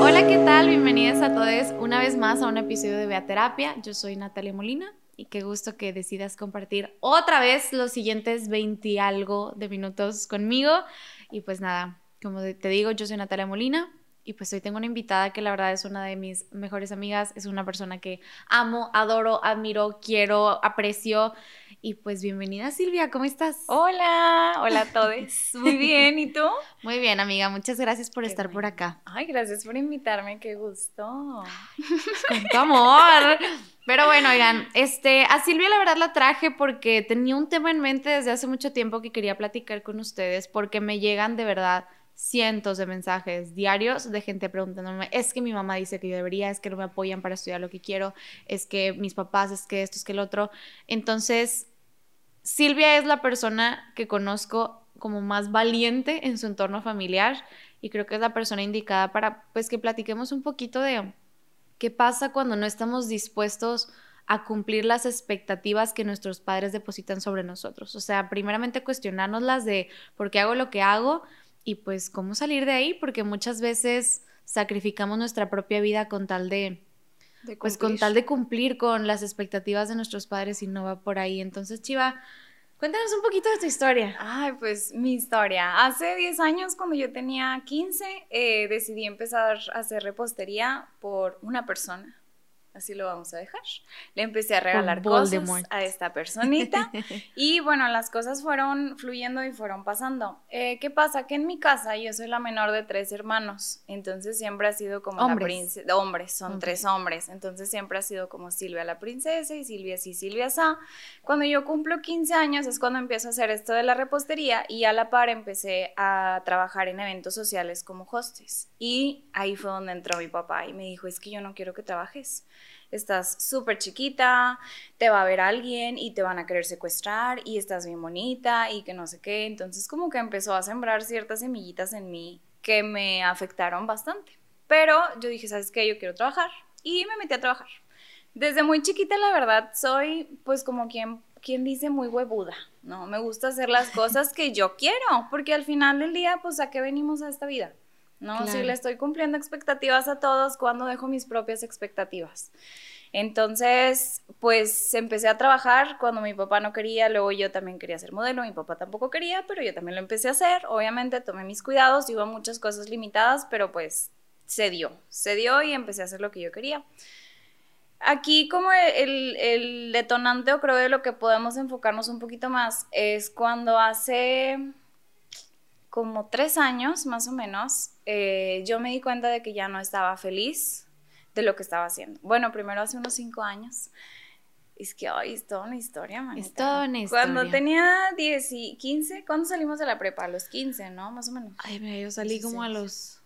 Hola, ¿qué tal? Bienvenidas a todos una vez más a un episodio de Beaterapia. Yo soy Natalia Molina y qué gusto que decidas compartir otra vez los siguientes 20 y algo de minutos conmigo. Y pues nada, como te digo, yo soy Natalia Molina y pues hoy tengo una invitada que la verdad es una de mis mejores amigas, es una persona que amo, adoro, admiro, quiero, aprecio. Y pues bienvenida Silvia, ¿cómo estás? Hola, hola a todos. Muy bien, ¿y tú? Muy bien, amiga, muchas gracias por estar por acá. Ay, gracias por invitarme, qué gusto. Con tu amor. Pero bueno, oigan, este, a Silvia la verdad la traje porque tenía un tema en mente desde hace mucho tiempo que quería platicar con ustedes porque me llegan de verdad cientos de mensajes diarios de gente preguntándome, es que mi mamá dice que yo debería, es que no me apoyan para estudiar lo que quiero, es que mis papás, es que esto, es que el otro. Entonces, Silvia es la persona que conozco como más valiente en su entorno familiar y creo que es la persona indicada para pues que platiquemos un poquito de qué pasa cuando no estamos dispuestos a cumplir las expectativas que nuestros padres depositan sobre nosotros. O sea, primeramente cuestionarnos las de por qué hago lo que hago, y pues cómo salir de ahí, porque muchas veces sacrificamos nuestra propia vida con tal de, pues con tal de cumplir con las expectativas de nuestros padres y no va por ahí. Entonces, Chiva, cuéntanos un poquito de tu historia. Ay, pues mi historia. Hace 10 años, cuando yo tenía 15, eh, decidí empezar a hacer repostería por una persona así lo vamos a dejar. Le empecé a regalar cosas a esta personita y bueno, las cosas fueron fluyendo y fueron pasando. Eh, ¿Qué pasa? Que en mi casa yo soy la menor de tres hermanos, entonces siempre ha sido como hombres. la princesa, hombres, son tres hombres, entonces siempre ha sido como Silvia la princesa y Silvia sí, Silvia sa. Cuando yo cumplo 15 años es cuando empiezo a hacer esto de la repostería y a la par empecé a trabajar en eventos sociales como hostes y ahí fue donde entró mi papá y me dijo, es que yo no quiero que trabajes estás súper chiquita, te va a ver alguien y te van a querer secuestrar y estás bien bonita y que no sé qué. Entonces como que empezó a sembrar ciertas semillitas en mí que me afectaron bastante. Pero yo dije, ¿sabes qué? Yo quiero trabajar y me metí a trabajar. Desde muy chiquita, la verdad, soy pues como quien, quien dice muy huevuda, ¿no? Me gusta hacer las cosas que yo quiero, porque al final del día, pues a qué venimos a esta vida. ¿No? Si le estoy cumpliendo expectativas a todos, cuando dejo mis propias expectativas? Entonces, pues empecé a trabajar cuando mi papá no quería, luego yo también quería ser modelo, mi papá tampoco quería, pero yo también lo empecé a hacer. Obviamente tomé mis cuidados, iba muchas cosas limitadas, pero pues se dio, se dio y empecé a hacer lo que yo quería. Aquí como el, el detonante o creo de lo que podemos enfocarnos un poquito más es cuando hace como tres años más o menos, eh, yo me di cuenta de que ya no estaba feliz de lo que estaba haciendo. Bueno, primero hace unos cinco años. Es que, ay, es toda una historia, manita. Es toda una historia. Cuando tenía 10 y 15, ¿cuándo salimos de la prepa? A los 15, ¿no? Más o menos. Ay, mira, yo salí como a los...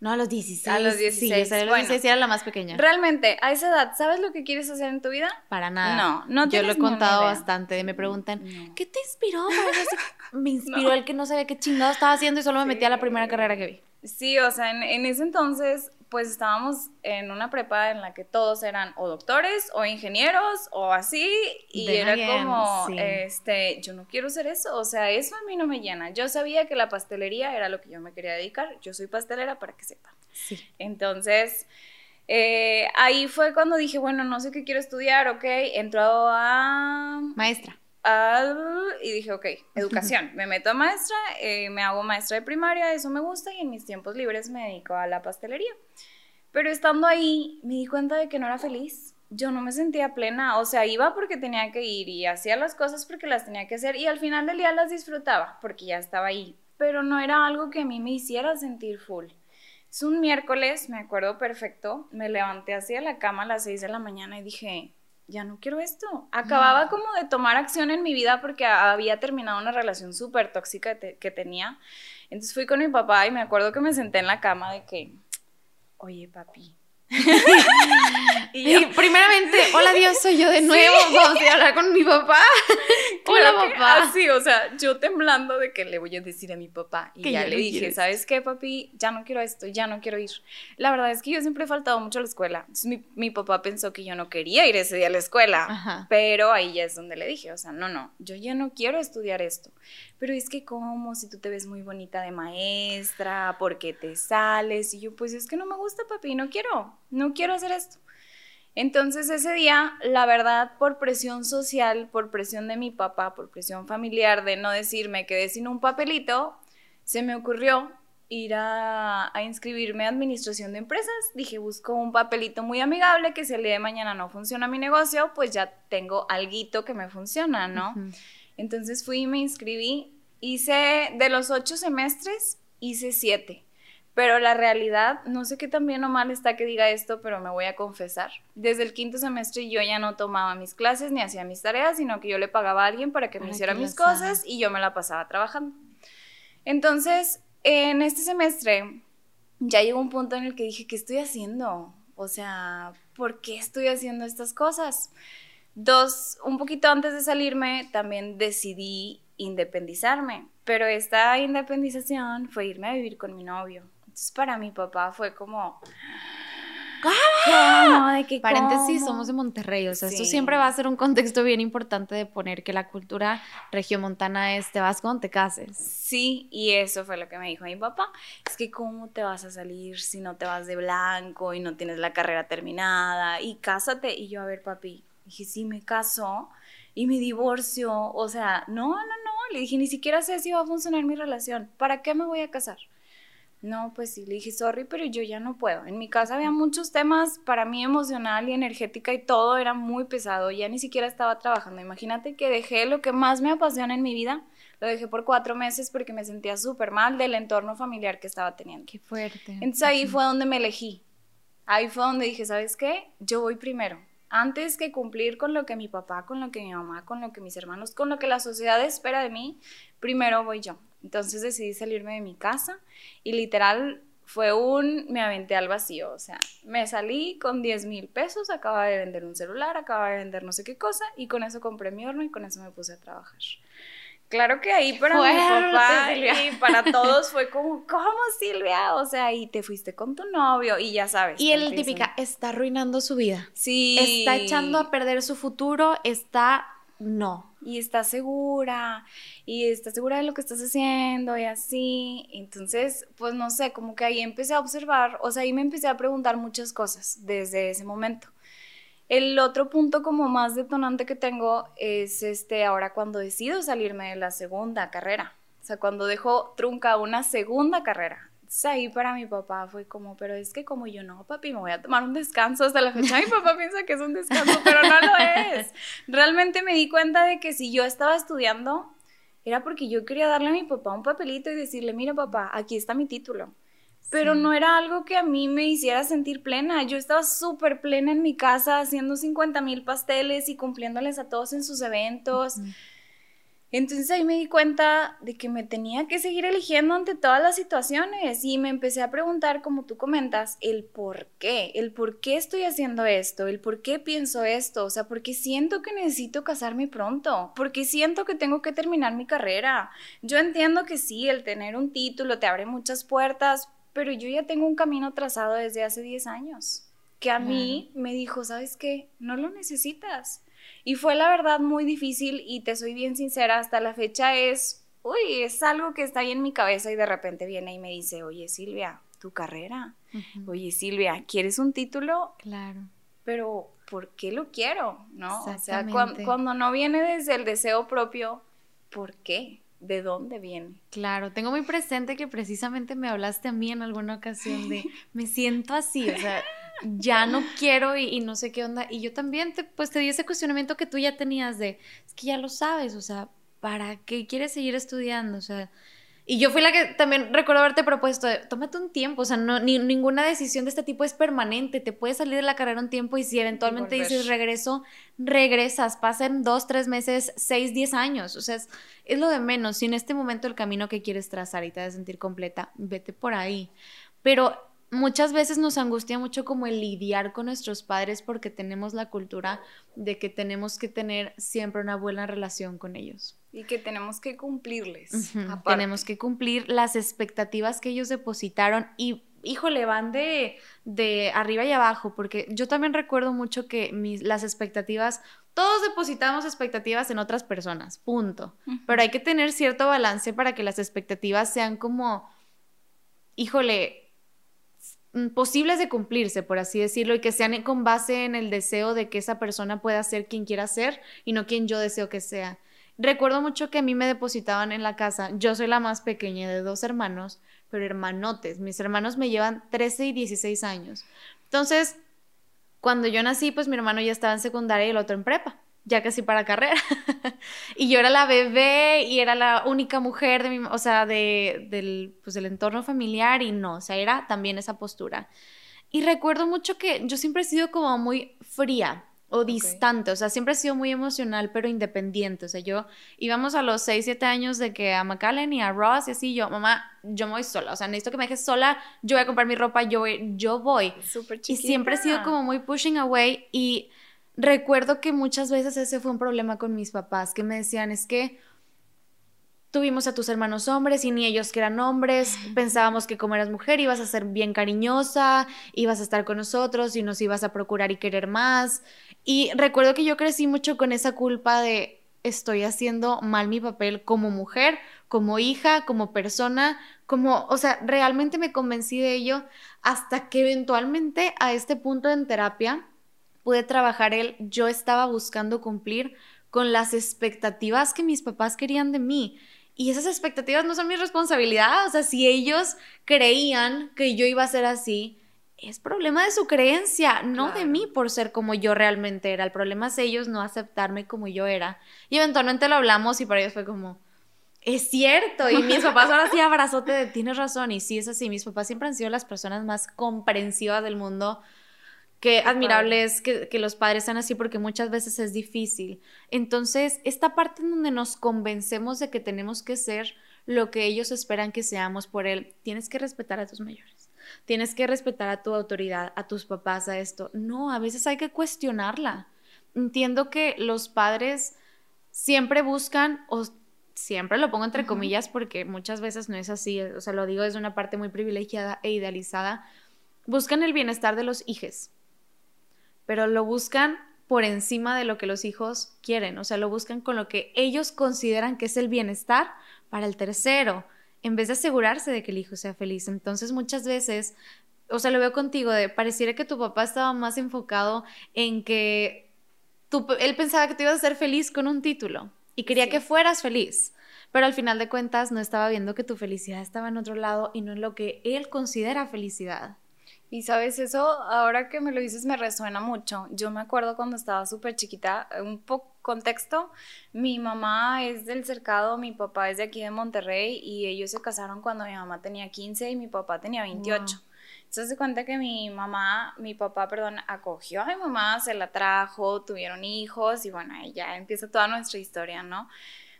No, a los 16. A los 16. Sí, a los 16 era la más pequeña. Realmente, a esa edad, ¿sabes lo que quieres hacer en tu vida? Para nada. No, no Yo lo he contado bastante. Me preguntan, ¿qué te inspiró? me inspiró el que no sabía qué chingado estaba haciendo y solo me metí a la primera carrera que vi. Sí, o sea, en, ese entonces, pues estábamos en una prepa en la que todos eran o doctores o ingenieros o así, y era como, este, yo no quiero ser eso, o sea, eso a mí no me llena. Yo sabía que la pastelería era lo que yo me quería dedicar, yo soy pastelera para que sepa. Sí. Entonces, eh, ahí fue cuando dije, bueno, no sé qué quiero estudiar, ok, entró a... Maestra y dije, ok, educación, me meto a maestra, eh, me hago maestra de primaria, eso me gusta y en mis tiempos libres me dedico a la pastelería. Pero estando ahí me di cuenta de que no era feliz, yo no me sentía plena, o sea, iba porque tenía que ir y hacía las cosas porque las tenía que hacer y al final del día las disfrutaba porque ya estaba ahí, pero no era algo que a mí me hiciera sentir full. Es un miércoles, me acuerdo perfecto, me levanté hacia la cama a las 6 de la mañana y dije, ya no quiero esto. Acababa como de tomar acción en mi vida porque había terminado una relación súper tóxica que tenía. Entonces fui con mi papá y me acuerdo que me senté en la cama de que, oye papi, y, primeramente, hola Dios, soy yo de nuevo, vamos a hablar con mi papá. hola papá. Así, o sea, yo temblando de que le voy a decir a mi papá. Y ya le dije, ¿sabes qué, papi? Ya no quiero esto, ya no quiero ir. La verdad es que yo siempre he faltado mucho a la escuela. mi, mi, papá pensó que yo no quería ir ese día a la escuela. Pero ahí ya es donde le dije, o sea, no, no, yo ya no quiero estudiar esto. Pero es que, ¿cómo? Si tú te ves muy bonita de maestra, ¿por qué te sales? Y yo, pues es que no me gusta, papi, no quiero no quiero hacer esto. Entonces ese día, la verdad, por presión social, por presión de mi papá, por presión familiar de no decirme quedé sin un papelito, se me ocurrió ir a, inscribirme a administración de empresas. Dije, busco un papelito muy amigable que si el día de mañana no funciona mi negocio, pues ya tengo alguito que me funciona, ¿no? Entonces fui y me inscribí. Hice, de los ocho semestres, hice siete. Pero la realidad, no sé qué tan bien o mal está que diga esto, pero me voy a confesar. Desde el quinto semestre yo ya no tomaba mis clases ni hacía mis tareas, sino que yo le pagaba a alguien para que me hiciera mis cosas y yo me la pasaba trabajando. Entonces, en este semestre ya llegó un punto en el que dije, ¿qué estoy haciendo? O sea, ¿por qué estoy haciendo estas cosas? Dos, un poquito antes de salirme, también decidí independizarme, pero esta independización fue irme a vivir con mi novio para mi papá fue como... ¿Cómo? ¿De qué, Paréntesis, somos de Monterrey, o sea, esto siempre va a ser un contexto bien importante de poner que la cultura regiomontana es te vas cuando te cases. Sí, y eso fue lo que me dijo mi papá, es que cómo te vas a salir si no te vas de blanco y no tienes la carrera terminada y cásate. Y yo, a ver, papi, dije, sí, me caso y me divorcio, o sea, no, no, no, le dije, ni siquiera sé si va a funcionar mi relación, ¿para qué me voy a casar? No, pues sí, le dije, sorry, pero yo ya no puedo. En mi casa había muchos temas para mí emocional y energética y todo era muy pesado. Ya ni siquiera estaba trabajando. Imagínate que dejé lo que más me apasiona en mi vida. Lo dejé por cuatro meses porque me sentía súper mal del entorno familiar que estaba teniendo. Qué fuerte. Entonces ahí fue donde me elegí. Ahí fue donde dije, ¿sabes qué? Yo voy primero. Antes que cumplir con lo que mi papá, con lo que mi mamá, con lo que mis hermanos, con lo que la sociedad espera de mí, primero voy yo. Entonces decidí salirme de mi casa y literal fue un, me aventé al vacío, o sea, me salí con 10 mil pesos, acababa de vender un celular, acababa de vender no sé qué cosa y con eso compré mi horno y con eso me puse a trabajar. Claro que ahí para mi papá y para todos fue como, ¿cómo Silvia? O sea, y te fuiste con tu novio y ya sabes. Y él típica, está arruinando su vida. Sí. Está echando a perder su futuro, está no. Y estás segura, y estás segura de lo que estás haciendo, y así. Entonces, pues no sé, como que ahí empecé a observar, o sea, ahí me empecé a preguntar muchas cosas desde ese momento. El otro punto como más detonante que tengo es este, ahora cuando decido salirme de la segunda carrera. O sea, cuando dejo trunca una segunda carrera ahí para mi papá fue como, pero es que como yo no, papi, me voy a tomar un descanso hasta la fecha. Mi papá piensa que es un descanso, pero no lo es. Realmente me di cuenta de que si yo estaba estudiando, era porque yo quería darle a mi papá un papelito y decirle, mira papá, aquí está mi título. Pero no era algo que a mí me hiciera sentir plena. Yo estaba súper plena en mi casa haciendo 50 mil pasteles y cumpliéndoles a todos en sus eventos. Entonces ahí me di cuenta de que me tenía que seguir eligiendo ante todas las situaciones y me empecé a preguntar, como tú comentas, el por qué, el por qué estoy haciendo esto, el por qué pienso esto, o sea, porque siento que necesito casarme pronto, porque siento que tengo que terminar mi carrera. Yo entiendo que sí, el tener un título te abre muchas puertas, pero yo ya tengo un camino trazado desde hace 10 años que a mí me dijo, ¿sabes qué? No lo necesitas y fue la verdad muy difícil y te soy bien sincera, hasta la fecha es, uy, es algo que está ahí en mi cabeza y de repente viene y me dice, oye Silvia, tu carrera. Oye Silvia, ¿quieres un título? Claro. Pero, ¿por qué lo quiero? ¿No? O sea, cuando, cuando no viene desde el deseo propio, ¿por qué? ¿De dónde viene? Claro, tengo muy presente que precisamente me hablaste a mí en alguna ocasión de me siento así, o sea, ya no quiero y, no sé qué onda. Y yo también, te, pues te di ese cuestionamiento que tú ya tenías de, es que ya lo sabes, o sea, ¿para qué quieres seguir estudiando? O sea, y yo fui la que también recuerdo haberte propuesto, de, tómate un tiempo, o sea, no, ni, ninguna decisión de este tipo es permanente, te puedes salir de la carrera un tiempo y si eventualmente dices regreso, regresas, pasen dos, tres meses, seis, diez años, o sea, es, es lo de menos, si en este momento el camino que quieres trazar y te vas a sentir completa, vete por ahí. Pero muchas veces nos angustia mucho como el lidiar con nuestros padres porque tenemos la cultura de que tenemos que tener siempre una buena relación con ellos. Y que tenemos que cumplirles. Tenemos que cumplir las expectativas que ellos depositaron y híjole, van de, de arriba y abajo, porque yo también recuerdo mucho que mis, las expectativas, todos depositamos expectativas en otras personas, punto. Pero hay que tener cierto balance para que las expectativas sean como, híjole, posibles de cumplirse, por así decirlo, y que sean con base en el deseo de que esa persona pueda ser quien quiera ser y no quien yo deseo que sea. Recuerdo mucho que a mí me depositaban en la casa, yo soy la más pequeña de dos hermanos, pero hermanotes, mis hermanos me llevan 13 y 16 años. Entonces, cuando yo nací, pues mi hermano ya estaba en secundaria y el otro en prepa ya casi para carrera. y yo era la bebé y era la única mujer de mi, o sea, de, del, pues, del entorno familiar y no, o sea, era también esa postura. Y recuerdo mucho que yo siempre he sido como muy fría o distante, o sea, siempre he sido muy emocional, pero independiente. O sea, yo íbamos a los 6, 7 años de que a McAllen y a Ross y así, yo, mamá, yo me voy sola, o sea, necesito que me dejes sola, yo voy a comprar mi ropa, yo voy, yo voy. y siempre he sido como muy pushing away y recuerdo que muchas veces ese fue un problema con mis papás, que me decían, es que tuvimos a tus hermanos hombres y ni ellos que eran hombres, pensábamos que como eras mujer ibas a ser bien cariñosa, ibas a estar con nosotros y nos ibas a procurar y querer más. Y recuerdo que yo crecí mucho con esa culpa de estoy haciendo mal mi papel como mujer, como hija, como persona, como, o sea, realmente me convencí de ello hasta que eventualmente a este punto en terapia pude trabajar él, yo estaba buscando cumplir con las expectativas que mis papás querían de mí. Y esas expectativas no son mi responsabilidad. O sea, si ellos creían que yo iba a ser así, es problema de su creencia, no de mí por ser como yo realmente era. El problema es ellos no aceptarme como yo era. Y eventualmente lo hablamos y para ellos fue como, es cierto. Y mis papás ahora sí abrazote de tienes razón. Y sí es así. Mis papás siempre han sido las personas más comprensivas del mundo Qué admirable es que, los padres sean así porque muchas veces es difícil. Entonces, esta parte en donde nos convencemos de que tenemos que ser lo que ellos esperan que seamos por él, tienes que respetar a tus mayores. Tienes que respetar a tu autoridad, a tus papás, a esto. No, a veces hay que cuestionarla. Entiendo que los padres siempre buscan, o siempre lo pongo entre comillas porque muchas veces no es así, o sea, lo digo desde una parte muy privilegiada e idealizada, buscan el bienestar de los hijos pero lo buscan por encima de lo que los hijos quieren, o sea, lo buscan con lo que ellos consideran que es el bienestar para el tercero, en vez de asegurarse de que el hijo sea feliz. Entonces, muchas veces, o sea, lo veo contigo, de pareciera que tu papá estaba más enfocado en que él pensaba que te ibas a ser feliz con un título y quería que fueras feliz. Pero al final de cuentas no estaba viendo que tu felicidad estaba en otro lado y no en lo que él considera felicidad. Y sabes, eso ahora que me lo dices me resuena mucho. Yo me acuerdo cuando estaba súper chiquita, un poco contexto, mi mamá es del cercado, mi papá es de aquí de Monterrey y ellos se casaron cuando mi mamá tenía 15 y mi papá tenía 28. Entonces se cuenta que mi mamá, mi papá, perdón, acogió a mi mamá, se la trajo, tuvieron hijos y bueno, ahí ya empieza toda nuestra historia, ¿no?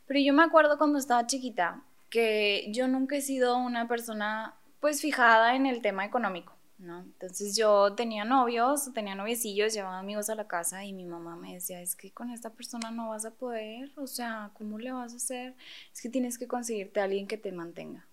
Pero yo me acuerdo cuando estaba chiquita que yo nunca he sido una persona pues fijada en el tema económico. ¿No? Entonces yo tenía novios, tenía noviecillos, llevaba amigos a la casa y mi mamá me decía, es que con esta persona no vas a poder, o sea, ¿cómo le vas a hacer? Es que tienes que conseguirte a alguien que te mantenga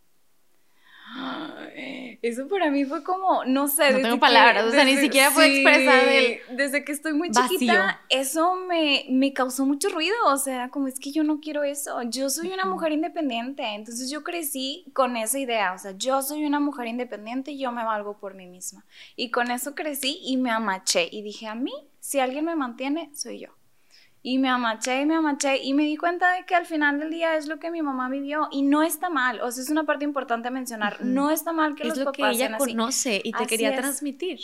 eso para mí fue como, no sé. No tengo palabras, o sea, ni siquiera puedo expresar el Desde que estoy muy chiquita, eso me, me causó mucho ruido, o sea, como es que yo no quiero eso, yo soy una mujer independiente, entonces yo crecí con esa idea, o sea, yo soy una mujer independiente y yo me valgo por mí misma. Y con eso crecí y me amaché y dije, a mí, si alguien me mantiene, soy yo y me amaché y me amaché y me di cuenta de que al final del día es lo que mi mamá vivió y no está mal, o sea, es una parte importante mencionar, no está mal que es los lo que ella conoce y te quería transmitir.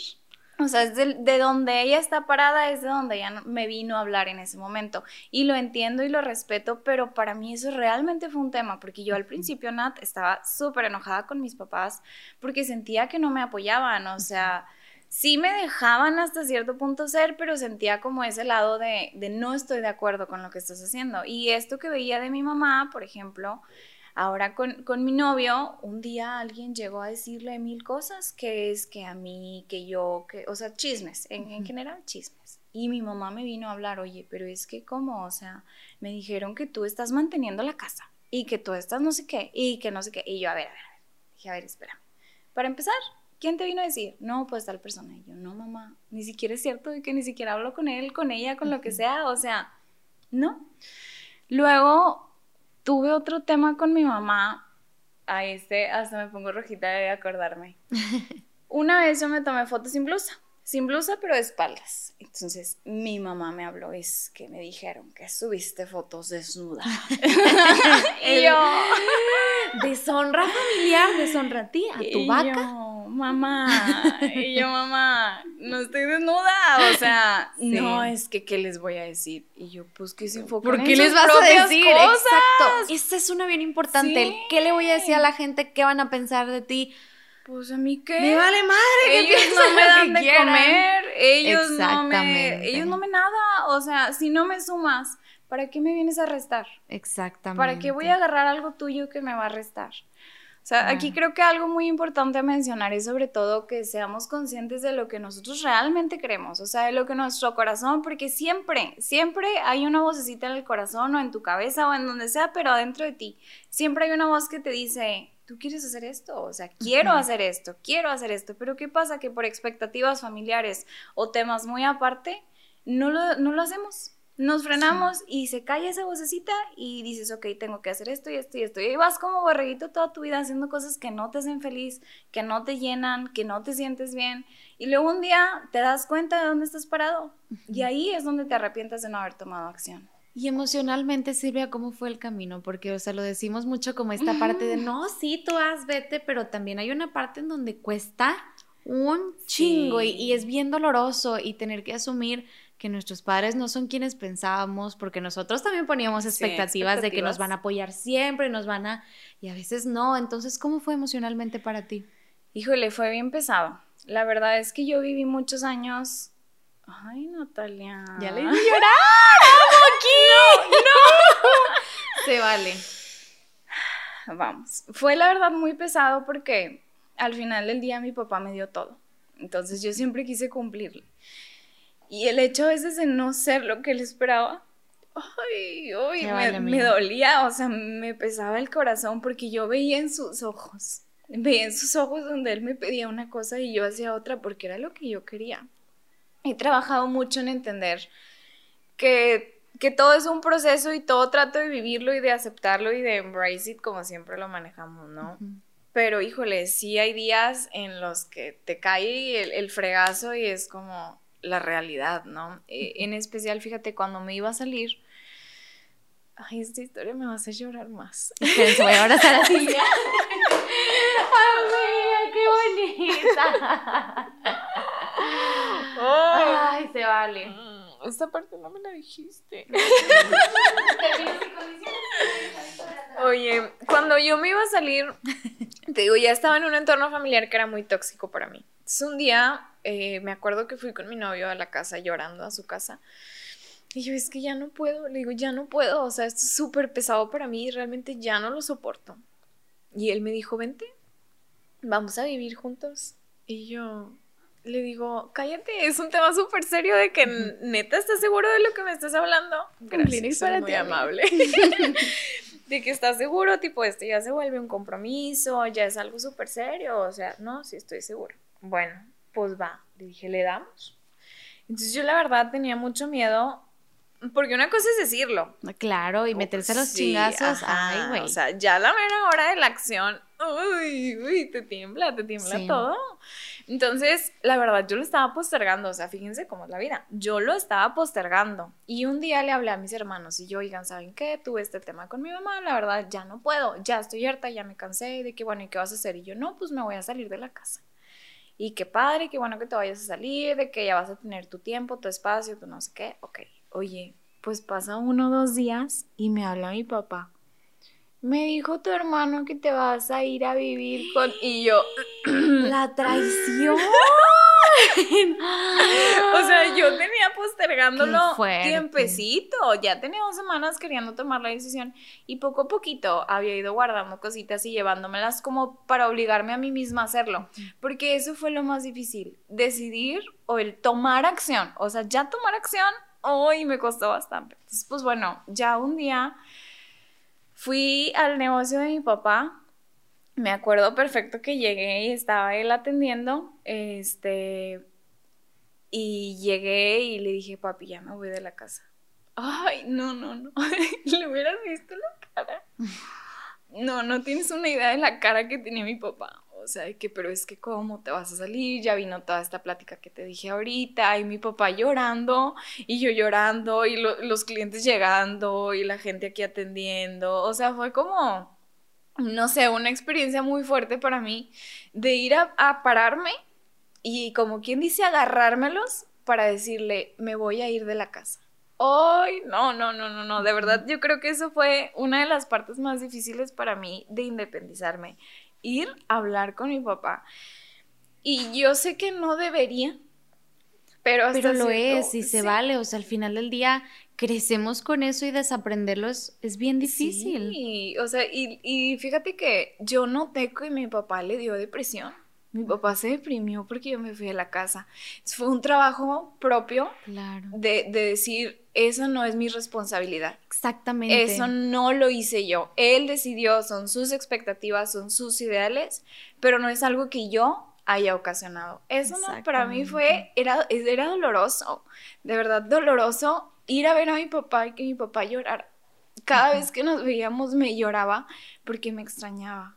O sea, es de, de, donde ella está parada, es de donde ella me vino a hablar en ese momento. Y lo entiendo y lo respeto, pero para mí eso realmente fue un tema, porque yo al principio, Nat, estaba súper enojada con mis papás porque sentía que no me apoyaban, o sea sí me dejaban hasta cierto punto ser, pero sentía como ese lado de, de, no estoy de acuerdo con lo que estás haciendo. Y esto que veía de mi mamá, por ejemplo, Ahora con, con, mi novio, un día alguien llegó a decirle mil cosas, que es que a mí, que yo, que, o sea, chismes, en, en general chismes. Y mi mamá me vino a hablar, oye, pero es que cómo, o sea, me dijeron que tú estás manteniendo la casa y que tú estás no sé qué y que no sé qué. Y yo, a ver, a ver, a ver. Dije, a ver, espera. Para empezar, ¿quién te vino a decir? No, pues tal persona. Y yo, no, mamá, ni siquiera es cierto de que ni siquiera hablo con él, con ella, con lo que sea. O sea, no. Luego tuve otro tema con mi mamá. A este hasta me pongo rojita de acordarme. Una vez yo me tomé fotos sin blusa, sin blusa pero de espaldas. Entonces mi mamá me habló, es que me dijeron que subiste fotos desnuda. y yo, deshonra familiar, deshonra a ti, a tu y vaca. Yo, mamá, y yo, mamá, no estoy desnuda, o sea, Sí. no, es que, ¿qué les voy a decir? Y yo, pues que se enfoquen ¿Por en qué sus les vas a decir? cosas. Exacto. Esta es una bien importante. el Sí. ¿Qué le voy a decir a la gente? ¿Qué van a pensar de ti? Pues a mí qué. Me vale madre. que ellos piensen no me dan que de quieran. comer, ellos no me, ellos no me nada, o sea, si no me sumas, ¿para qué me vienes a restar? Exactamente. ¿Para qué voy a agarrar algo tuyo que me va a restar? O sea, aquí Claro. creo que algo muy importante a mencionar es sobre todo que seamos conscientes de lo que nosotros realmente queremos, o sea, de lo que nuestro corazón, porque siempre, siempre hay una vocecita en el corazón o en tu cabeza o en donde sea, pero adentro de ti, siempre hay una voz que te dice, tú quieres hacer esto, o sea, quiero hacer esto, quiero hacer esto, pero ¿qué pasa? Que por expectativas familiares o temas muy aparte, no lo, no lo hacemos. Nos frenamos y se calla esa vocecita y dices, ok, tengo que hacer esto y esto y esto. Y vas como borreguito toda tu vida haciendo cosas que no te hacen feliz, que no te llenan, que no te sientes bien. Y luego un día te das cuenta de dónde estás parado. Y ahí es donde te arrepientas de no haber tomado acción. Y emocionalmente, Silvia, ¿cómo fue el camino? Porque, o sea, lo decimos mucho como esta parte de, no, sí, tú haz, vete, pero también hay una parte en donde cuesta un chingo y, y es bien doloroso y tener que asumir que nuestros padres no son quienes pensábamos, porque nosotros también poníamos Sí, expectativas, de que nos expectativas. van a apoyar siempre, nos van a... Y a veces no. Entonces, ¿cómo fue emocionalmente para ti? Híjole, fue bien pesado. La verdad es que yo viví muchos años. Ay, Natalia. Ya le hice llorar. ¡Vamos aquí! Se vale. Vamos. Fue la verdad muy pesado porque al final del día mi papá me dio todo. Entonces yo siempre quise cumplirle. Y el hecho a veces de no ser lo que él esperaba, ay, ay, me, vale, me dolía, o sea, me pesaba el corazón porque yo veía en sus ojos, veía en sus ojos donde él me pedía una cosa y yo hacía otra porque era lo que yo quería. He trabajado mucho en entender que, que todo es un proceso y todo trato de vivirlo y de aceptarlo y de embrace it como siempre lo manejamos, ¿no? Pero híjole, sí hay días en los que te cae el, el fregazo y es como la realidad, ¿no? Eh, en especial, fíjate, cuando me iba a salir, ay, esta historia me va a hacer llorar más. Espérense, voy a abrazar a Silvia. Amiga, qué bonita. Ay, se vale. Mm, Esta parte no me la dijiste. Oye, cuando yo me iba a salir, te digo, ya estaba en un entorno familiar que era muy tóxico para mí. Entonces un día eh, me acuerdo que fui con mi novio a la casa llorando a su casa. Y yo, es que ya no puedo, le digo, ya no puedo, o sea, esto es súper pesado para mí y realmente ya no lo soporto. Y él me dijo, vente, vamos a vivir juntos. Y yo le digo, cállate, es un tema súper serio de que neta estás seguro de lo que me estás hablando. Kleenex soy muy amable. de que estás seguro, tipo, esto ya se vuelve un compromiso, ya es algo súper serio, o sea, no, sí estoy seguro. Bueno, pues va, le dije, le damos. Entonces yo la verdad tenía mucho miedo, porque una cosa es decirlo. Claro, y meterse a los Sí, chingazos. ajá, Ay, güey. O sea, ya la mera hora de la acción, uy, uy, te tiembla, te tiembla Sí. todo. Entonces, la verdad, yo lo estaba postergando, o sea, fíjense cómo es la vida. Yo lo estaba postergando. Y un día le hablé a mis hermanos y yo, oigan, ¿saben qué? Tuve este tema con mi mamá, la verdad, ya no puedo, ya estoy harta, ya me cansé, de que, bueno, ¿y qué vas a hacer? Y yo, no, pues me voy a salir de la casa. Y qué padre, qué bueno que te vayas a salir, de que ya vas a tener tu tiempo, tu espacio, tu no sé qué. Ok, oye, pues pasa uno o dos días y me habla mi papá. Me dijo tu hermano que te vas a ir a vivir con... Y yo, La traición. o sea, yo tenía postergándolo tiempecito. Ya tenía dos semanas queriendo tomar la decisión. Y poco a poquito había ido guardando cositas y llevándomelas como para obligarme a mí misma a hacerlo. Porque eso fue lo más difícil. Decidir o el tomar acción. O sea, ya tomar acción hoy me costó bastante. Entonces, pues bueno, ya un día fui al negocio de mi papá me acuerdo perfecto que llegué y estaba él atendiendo, este, y llegué y le dije, papi, ya me voy de la casa. Ay, no, no, no, le hubieras visto la cara. No, no tienes una idea de la cara que tenía mi papá. O sea, de que, pero es que, ¿cómo te vas a salir? Ya vino toda esta plática que te dije ahorita, y mi papá llorando, y yo llorando, y los clientes llegando, y la gente aquí atendiendo. O sea, fue como, no sé, una experiencia muy fuerte para mí de ir a, pararme y como quien dice agarrármelos para decirle, me voy a ir de la casa. Ay, no, no, no, no, no, de verdad yo creo que eso fue una de las partes más difíciles para mí de independizarme, ir a hablar con mi papá. Y yo sé que no debería, pero hasta Pero lo es y se vale, o sea, al final del día crecemos con eso y desaprenderlo es, bien difícil. Sí, o sea, y, y, fíjate que yo noté que mi papá le dio depresión. Mi papá se deprimió porque yo me fui a la casa. Fue un trabajo propio claro. de, de decir, eso no es mi responsabilidad. Exactamente. Eso no lo hice yo. Él decidió, son sus expectativas, son sus ideales, pero no es algo que yo haya ocasionado. Eso no, para mí fue, era, era doloroso, de verdad doloroso ir a ver a mi papá y que mi papá llorara. Cada vez que nos veíamos me lloraba porque me extrañaba.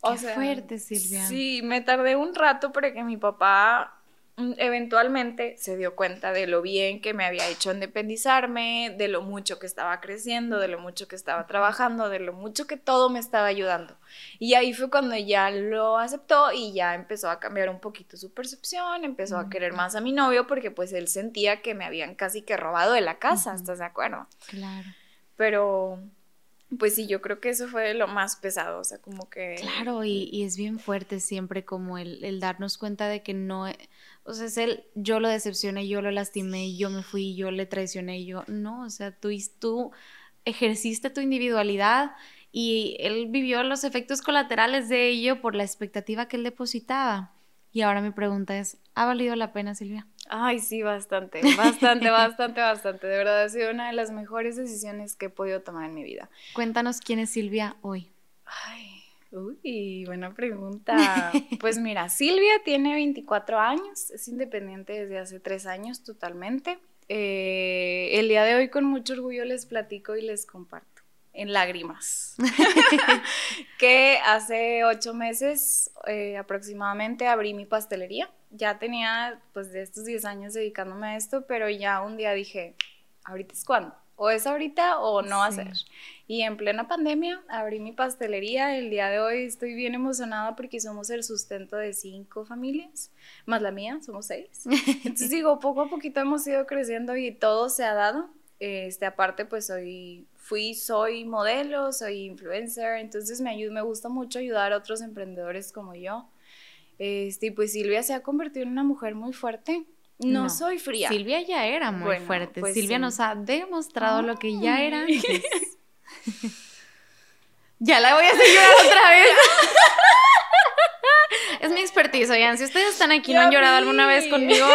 O Qué fuerte, Silvia. Sí, me tardé un rato para que mi papá Mm, eventualmente se dio cuenta de lo bien que me había hecho independizarme, de lo mucho que estaba creciendo, de lo mucho que estaba trabajando, de lo mucho que todo me estaba ayudando. Y ahí fue cuando ya lo aceptó y ya empezó a cambiar un poquito su percepción, empezó a querer más a mi novio porque pues él sentía que me habían casi que robado de la casa, ¿estás de acuerdo? Claro. Pero pues sí, yo creo que eso fue lo más pesado, o sea, como que... Claro, y, es bien fuerte siempre como el, el darnos cuenta de que no, o sea, es el yo lo decepcioné, yo lo lastimé, yo me fui, yo le traicioné, yo no, o sea, tú, tú ejerciste tu individualidad y él vivió los efectos colaterales de ello por la expectativa que él depositaba. Y ahora mi pregunta es, ¿ha valido la pena, Silvia? Ay, sí, bastante, bastante, bastante, bastante. De verdad ha sido una de las mejores decisiones que he podido tomar en mi vida. Cuéntanos quién es Silvia hoy. Ay, Uy, buena pregunta. Pues mira, Silvia tiene 24 años, es independiente desde hace tres años totalmente. Eh, el día de hoy con mucho orgullo les platico y les comparto en lágrimas que hace ocho meses eh, aproximadamente abrí mi pastelería. Ya tenía pues de estos 10 años dedicándome a esto, pero ya un día dije, ahorita es cuando o es ahorita o no va a ser. Y en plena pandemia abrí mi pastelería. El día de hoy estoy bien emocionada porque somos el sustento de cinco familias, más la mía, somos seis. Entonces digo, poco a poquito hemos ido creciendo y todo se ha dado. Este, aparte, pues soy, fui, soy modelo, soy influencer, entonces me, ayuda, me gusta mucho ayudar a otros emprendedores como yo. Este, y pues Silvia se ha convertido en una mujer muy fuerte. No, soy fría. Silvia ya era muy fuerte. Pues Silvia nos ha demostrado lo que ya era ya la voy a hacer llorar otra vez. es mi expertise, oigan, si ustedes están aquí y no han llorado alguna vez conmigo,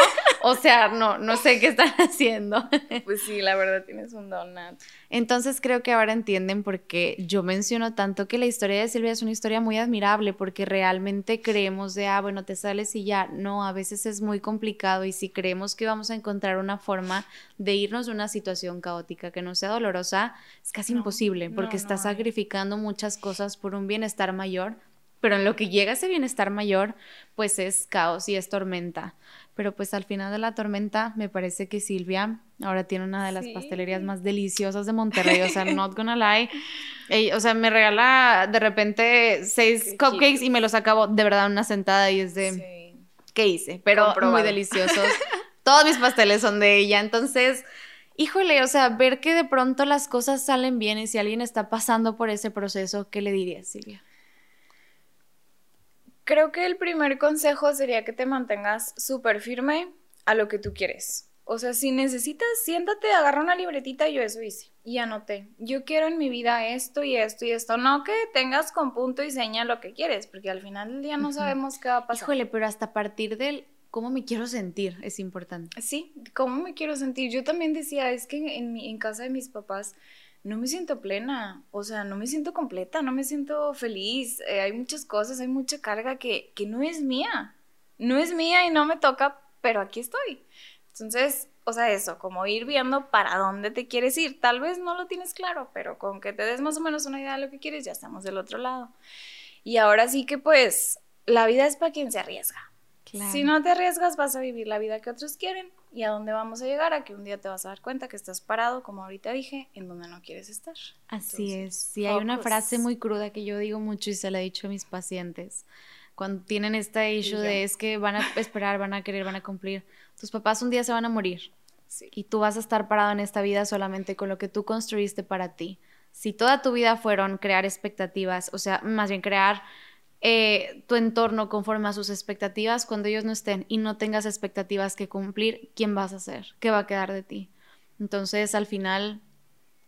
o sea, no, no sé qué están haciendo. pues sí, la verdad tienes un donut. Entonces creo que ahora entienden por qué yo menciono tanto que la historia de Silvia es una historia muy admirable, porque realmente creemos de, ah, bueno, te sales y ya. No, a veces es muy complicado y si creemos que vamos a encontrar una forma de irnos de una situación caótica que no sea dolorosa, es casi imposible, porque estás sacrificando muchas cosas por un bienestar mayor pero en lo que llega ese bienestar mayor, pues es caos y es tormenta. Pero pues al final de la tormenta, me parece que Silvia ahora tiene una de las pastelerías más deliciosas de Monterrey. O sea, not gonna lie. o sea, me regala de repente seis cupcakes y me los acabo de verdad una sentada y es de. ¿Qué hice? Pero muy deliciosos. Todos mis pasteles son de ella. Entonces, híjole, o sea, ver que de pronto las cosas salen bien y si alguien está pasando por ese proceso, ¿qué le dirías, Silvia? Creo que el primer consejo sería que te mantengas súper firme a lo que tú quieres. O sea, si necesitas, siéntate, agarra una libretita y yo eso hice. Y anoté. Yo quiero en mi vida esto y esto y esto. No que tengas con punto y seña lo que quieres, porque al final del día no sabemos qué va a pasar. Híjole, pero hasta partir del cómo me quiero sentir es importante. Sí, cómo me quiero sentir. Yo también decía, es que en, mi, en casa de mis papás no me siento plena, o sea, no me siento completa, no me siento feliz. Eh, hay muchas cosas, hay mucha carga que, que no es mía. No es mía y no me toca, pero aquí estoy. Entonces, o sea, eso, como ir viendo para dónde te quieres ir. Tal vez no lo tienes claro, pero con que te des más o menos una idea de lo que quieres, ya estamos del otro lado. Y ahora sí que pues la vida es para quien se arriesga. Si no te arriesgas, vas a vivir la vida que otros quieren. ¿Y a dónde vamos a llegar? A que un día te vas a dar cuenta que estás parado, como ahorita dije, en donde no quieres estar. Así es. Sí, hay una frase muy cruda que yo digo mucho y se la he dicho a mis pacientes. Cuando tienen esta issue de es que van a esperar, van a querer, van a cumplir tus papás un día se van a morir. Y tú vas a estar parado en esta vida solamente con lo que tú construiste para ti. Si toda tu vida fueron crear expectativas, o sea, más bien crear eh, tu entorno conforme a sus expectativas, cuando ellos no estén y no tengas expectativas que cumplir, ¿quién vas a ser? ¿Qué va a quedar de ti? Entonces, al final,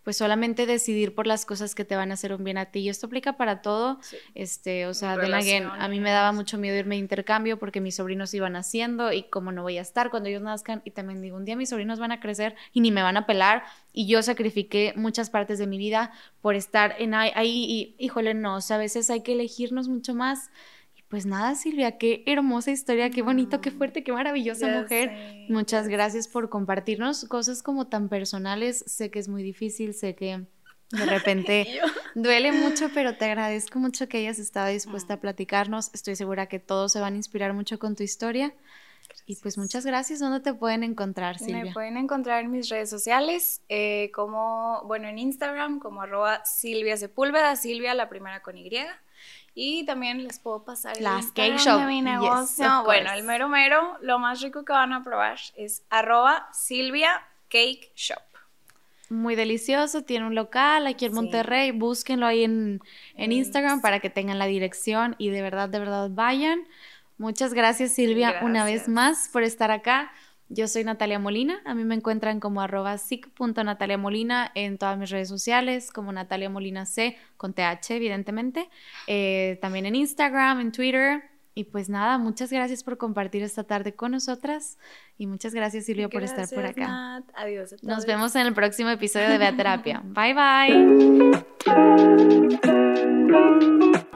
pues solamente decidir por las cosas que te van a hacer un bien a ti. Y esto aplica para todo. Este, o sea, de a mí me daba mucho miedo irme de intercambio porque mis sobrinos iban haciendo y como no voy a estar cuando ellos nazcan. Y también digo, un día mis sobrinos van a crecer y ni me van a pelar. Y yo sacrifiqué muchas partes de mi vida por estar en ahí, y, híjole, no, o sea, a veces hay que elegirnos mucho más pues nada, Silvia, qué hermosa historia, qué bonito, qué fuerte, qué maravillosa mujer. Muchas gracias por compartirnos cosas como tan personales. Sé que es muy difícil, sé que de repente duele mucho, pero te agradezco mucho que hayas estado dispuesta a platicarnos. Estoy segura que todos se van a inspirar mucho con tu historia. Y pues muchas gracias. ¿Dónde te pueden encontrar, Silvia? Me pueden encontrar en mis redes sociales, eh, como, bueno, en Instagram, como arroba Silvia Sepúlveda, Silvia la primera con Y. Y también les puedo pasar el Las cake shop. de mi negocio. bueno, el mero mero, lo más rico que van a probar es arroba Silvia Cake Shop. Muy delicioso, tiene un local aquí en Monterrey, búsquenlo ahí en, en Instagram para que tengan la dirección y de verdad, de verdad vayan. Muchas gracias Silvia una vez más por estar acá. Yo soy Natalia Molina, a mí me encuentran como arroba Molina en todas mis redes sociales, como Natalia Molina C, con TH evidentemente, eh, también en Instagram, en Twitter. Y pues nada, muchas gracias por compartir esta tarde con nosotras y muchas gracias Silvia por estar por acá. Adiós. Nos vemos en el próximo episodio de Beaterapia. bye bye.